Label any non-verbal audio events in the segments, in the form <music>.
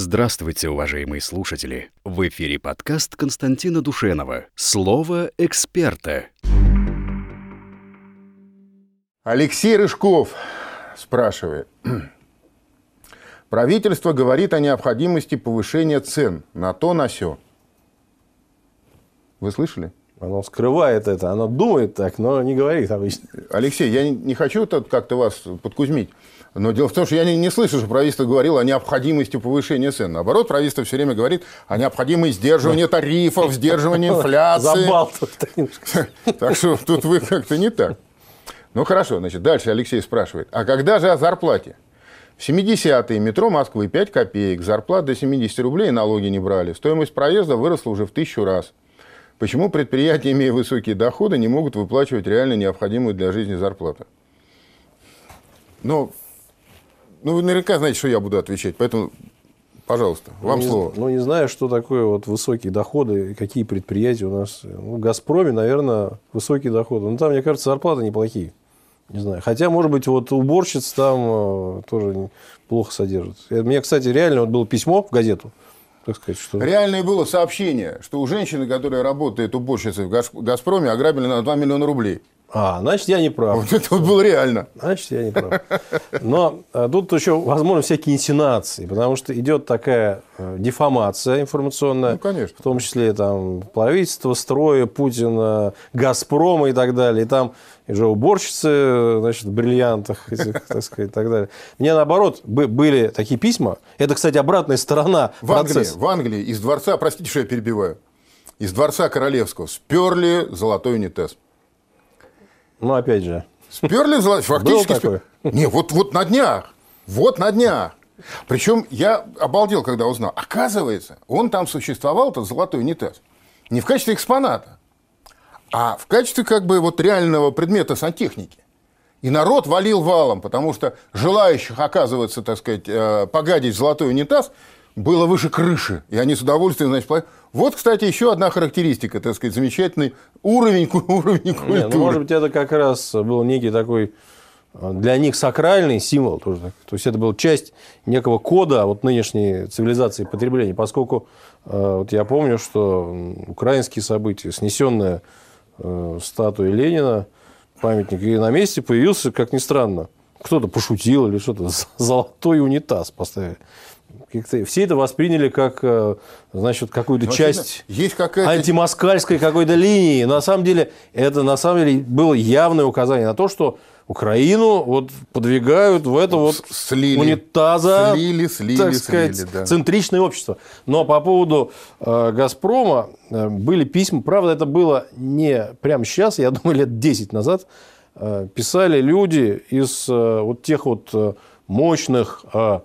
Здравствуйте, уважаемые слушатели! В эфире подкаст Константина Душенова «Слово эксперта». Алексей Рыжков спрашивает. <clears throat> Правительство говорит о необходимости повышения цен на то, на все. Вы слышали? Оно скрывает это, оно думает так, но не говорит обычно. Алексей, я не хочу как-то вас подкузмить, но дело в том, что я не, не слышу, что правительство говорило о необходимости повышения цен. Наоборот, правительство все время говорит о необходимости сдерживания тарифов, сдерживания инфляции. Забалтывает. <laughs> Так что тут вы как-то не так. Ну хорошо, значит, дальше Алексей спрашивает, а когда же о зарплате? В 70-е метро Москвы 5 копеек, зарплат до 70 рублей налоги не брали. Стоимость проезда выросла уже в тысячу раз. Почему предприятия, имея высокие доходы, не могут выплачивать реально необходимую для жизни зарплату? Ну, ну, вы наверняка знаете, что я буду отвечать, поэтому, пожалуйста, вам ну, слово. Не, ну, не знаю, что такое вот высокие доходы, какие предприятия у нас. Ну, в «Газпроме», наверное, высокие доходы. Ну, там, мне кажется, зарплаты неплохие. Не знаю. Хотя, может быть, вот уборщиц там э, тоже плохо содержат. Мне, кстати, реально вот было письмо в газету так сказать, что... Реальное было сообщение, что у женщины, которая работает уборщицей в «Газпроме», ограбили на 2 миллиона рублей. А, значит, я не прав. Вот это вот было реально. Значит, я не прав. Но а, тут еще, возможно, всякие инсинации, потому что идет такая э, дефамация информационная. Ну, конечно. В том числе там правительство, строя, Путина, Газпрома и так далее. И там уже уборщицы, значит, в бриллиантах, этих, так сказать, и так далее. Мне, наоборот, были такие письма. Это, кстати, обратная сторона в Англии, в Англии из дворца, простите, что я перебиваю, из дворца королевского сперли золотой унитаз. Ну, опять же. Сперли фактически. Спер... Не, вот, вот на днях. Вот на днях. Причем я обалдел, когда узнал. Оказывается, он там существовал, этот золотой унитаз, не в качестве экспоната, а в качестве как бы вот реального предмета сантехники. И народ валил валом, потому что желающих, оказывается, так сказать, э, погадить золотой унитаз было выше крыши. И они с удовольствием, значит, вот, кстати, еще одна характеристика, так сказать, замечательный уровень, <laughs> уровень культуры. Не, ну, может быть, это как раз был некий такой э, для них сакральный символ тоже. То есть это была часть некого кода вот нынешней цивилизации потребления, поскольку э, вот я помню, что украинские события, снесенная э, статуя Ленина, памятник, и на месте появился, как ни странно, кто-то пошутил или что-то, <laughs> золотой унитаз поставили все это восприняли как, э, значит, какую-то ну, часть есть какая-то... антимоскальской какой-то линии. На самом деле, это на самом деле было явное указание на то, что Украину вот подвигают в это вот слили, унитаза, слили, слили, так сказать, слили, да. центричное общество. Но по поводу э, «Газпрома» э, были письма, правда, это было не прямо сейчас, я <laughs> думаю, лет 10 назад, э, писали люди из э, вот тех вот э, мощных Э,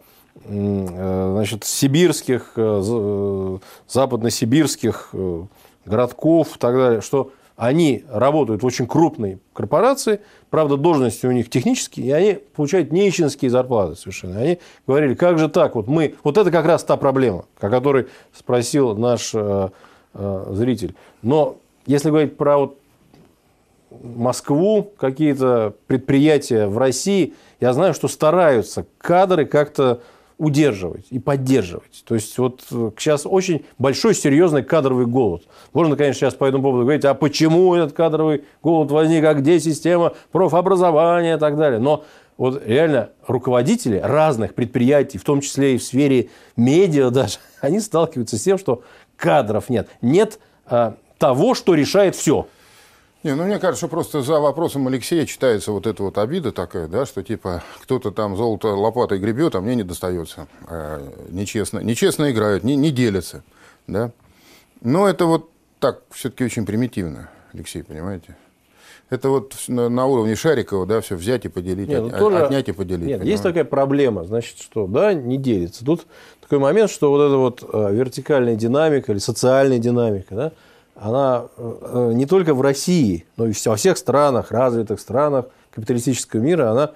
значит, сибирских, э, э, западно-сибирских городков и так далее, что они работают в очень крупной корпорации, правда, должности у них технические, и они получают нищенские зарплаты совершенно. Они говорили, как же так, вот мы, вот это как раз та проблема, о которой спросил наш э, э, зритель. Но если говорить про вот Москву, какие-то предприятия в России, я знаю, что стараются кадры как-то удерживать и поддерживать. То есть вот сейчас очень большой серьезный кадровый голод. Можно, конечно, сейчас по этому поводу говорить, а почему этот кадровый голод возник, а где система профобразования и так далее. Но вот реально руководители разных предприятий, в том числе и в сфере медиа даже, <laughs> они сталкиваются с тем, что кадров нет. Нет а, того, что решает все. Не, ну мне кажется, что просто за вопросом Алексея читается вот эта вот обида такая, да, что типа кто-то там золото лопатой гребет, а мне не достается. А, нечестно, нечестно играют, не, не делятся, да. Но это вот так все-таки очень примитивно, Алексей, понимаете? Это вот на, на уровне Шарикова, да, все взять и поделить, нет, от, тоже... отнять и поделить. Нет, понимаете? есть такая проблема, значит, что, да, не делится. Тут такой момент, что вот эта вот э, вертикальная динамика или социальная динамика, да, она э, не только в России, но и во всех странах, развитых странах капиталистического мира, она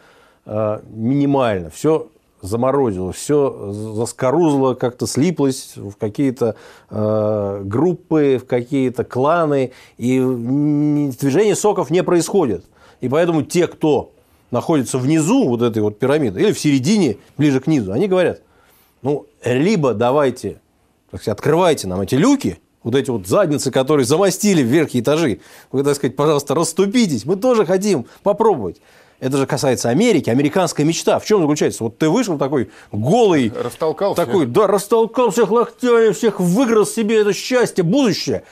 э, минимальна. Все заморозило, все заскорузло, как-то слиплось в какие-то э, группы, в какие-то кланы, и движение соков не происходит. И поэтому те, кто находится внизу вот этой вот пирамиды, или в середине, ближе к низу, они говорят, Ну, либо давайте, так сказать, открывайте нам эти люки, вот эти вот задницы, которые замостили в верхние этажи. Вы, так сказать, пожалуйста, расступитесь. Мы тоже хотим попробовать. Это же касается Америки, американская мечта. В чем заключается? Вот ты вышел такой голый. Растолкал такой, всех. Да, растолкал всех локтями, всех выиграл себе это счастье, будущее.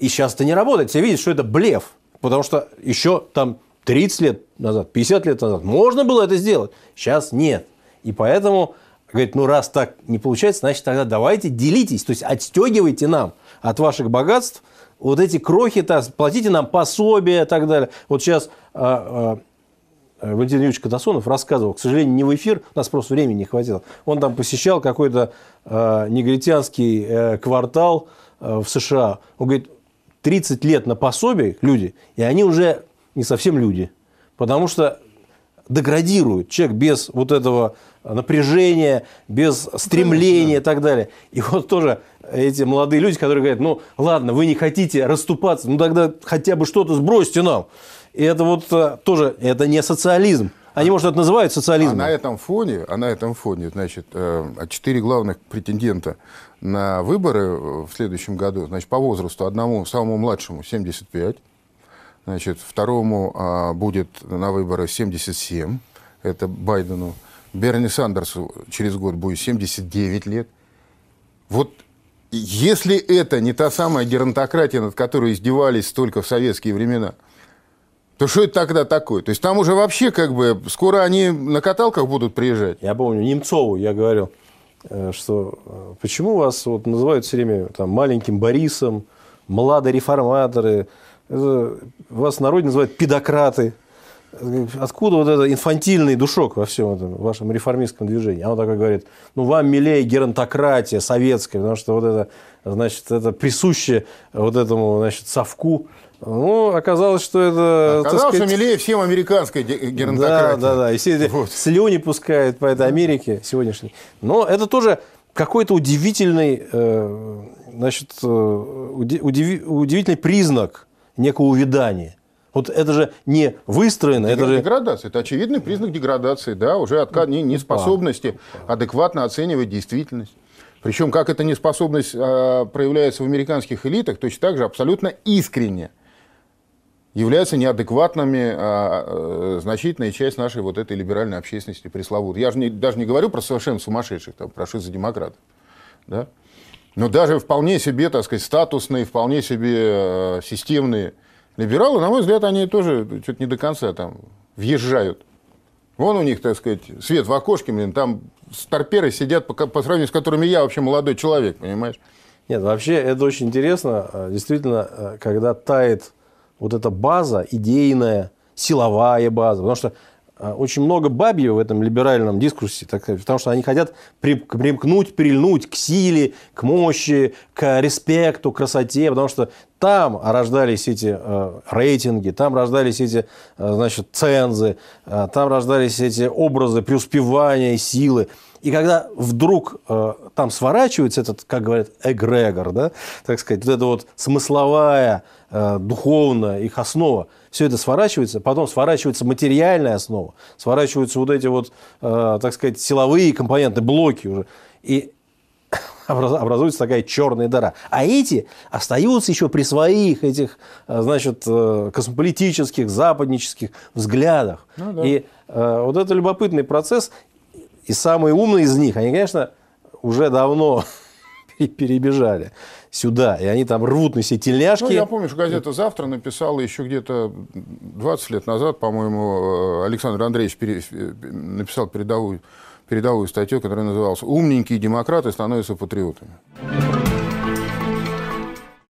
И сейчас это не работает. Все видят, что это блеф. Потому что еще там 30 лет назад, 50 лет назад можно было это сделать. Сейчас нет. И поэтому, говорит, ну раз так не получается, значит тогда давайте делитесь. То есть отстегивайте нам от ваших богатств вот эти крохи, -то, платите нам пособия и так далее. Вот сейчас а, а, Валентин Юрьевич Катасонов рассказывал, к сожалению, не в эфир, у нас просто времени не хватило. Он там посещал какой-то э, негритянский э, квартал э, в США. Он говорит, 30 лет на пособие люди, и они уже не совсем люди. Потому что деградирует человек без вот этого напряжения, без стремления и так далее. И вот тоже эти молодые люди, которые говорят, ну ладно, вы не хотите расступаться, ну тогда хотя бы что-то сбросьте нам. И это вот э, тоже, это не социализм. Они, может, это называют социализмом. А на этом фоне, а на этом фоне, значит, э, четыре главных претендента на выборы в следующем году, значит, по возрасту одному самому младшему 75, значит, второму а, будет на выборы 77, это Байдену, Берни Сандерсу через год будет 79 лет. Вот если это не та самая геронтократия, над которой издевались только в советские времена, то что это тогда такое? То есть там уже вообще как бы скоро они на каталках будут приезжать? Я помню, Немцову я говорил, Э, что э, почему вас вот называют все время там, маленьким Борисом, младые реформаторы, это, вас в народе называют педократы. Откуда вот этот инфантильный душок во всем этом вашем реформистском движении? А он такой говорит, ну, вам милее геронтократия советская, потому что вот это, значит, это присуще вот этому, значит, совку ну, оказалось, что это... Оказалось, сказать... что милее всем американской геронтократии. Да, да, да. И все эти вот. слюни пускают по этой Америке сегодняшней. Но это тоже какой-то удивительный, э, значит, э, удив... удивительный признак некого увядания. Вот это же не выстроено. Это же... Деградация. Это очевидный признак деградации, да, уже откат неспособности адекватно оценивать действительность. Причем, как эта неспособность э, проявляется в американских элитах, точно так же абсолютно искренне являются неадекватными а, а, значительная часть нашей вот этой либеральной общественности пресловутой. Я же не, даже не говорю про совершенно сумасшедших, там, про шизодемократов. Да? Но даже вполне себе, так сказать, статусные, вполне себе э, системные либералы, на мой взгляд, они тоже что-то не до конца там въезжают. Вон у них, так сказать, свет в окошке, блин, там старперы сидят, по, по сравнению с которыми я вообще молодой человек, понимаешь? Нет, вообще это очень интересно. Э, действительно, э, когда тает вот эта база идейная, силовая база. Потому что очень много бабьего в этом либеральном дискурсе, так потому что они хотят примкнуть, прильнуть к силе, к мощи, к респекту, к красоте, потому что там рождались эти э, рейтинги, там рождались эти, э, значит, цензы, э, там рождались эти образы преуспевания, силы. И когда вдруг э, там сворачивается этот, как говорят, эгрегор, да, так сказать, вот эта вот смысловая, э, духовная их основа, все это сворачивается, потом сворачивается материальная основа, сворачиваются вот эти вот, э, так сказать, силовые компоненты, блоки уже. И <laughs> образуется такая черная дыра. А эти остаются еще при своих этих, э, значит, э, космополитических, западнических взглядах. Ну, да. И э, вот это любопытный процесс. И самые умные из них, они, конечно, уже давно <laughs> <laughs> перебежали сюда, и они там рвут на себе тельняшки. Ну, я помню, что газета «Завтра» написала еще где-то 20 лет назад, по-моему, Александр Андреевич пере... написал передовую, передовую статью, которая называлась «Умненькие демократы становятся патриотами».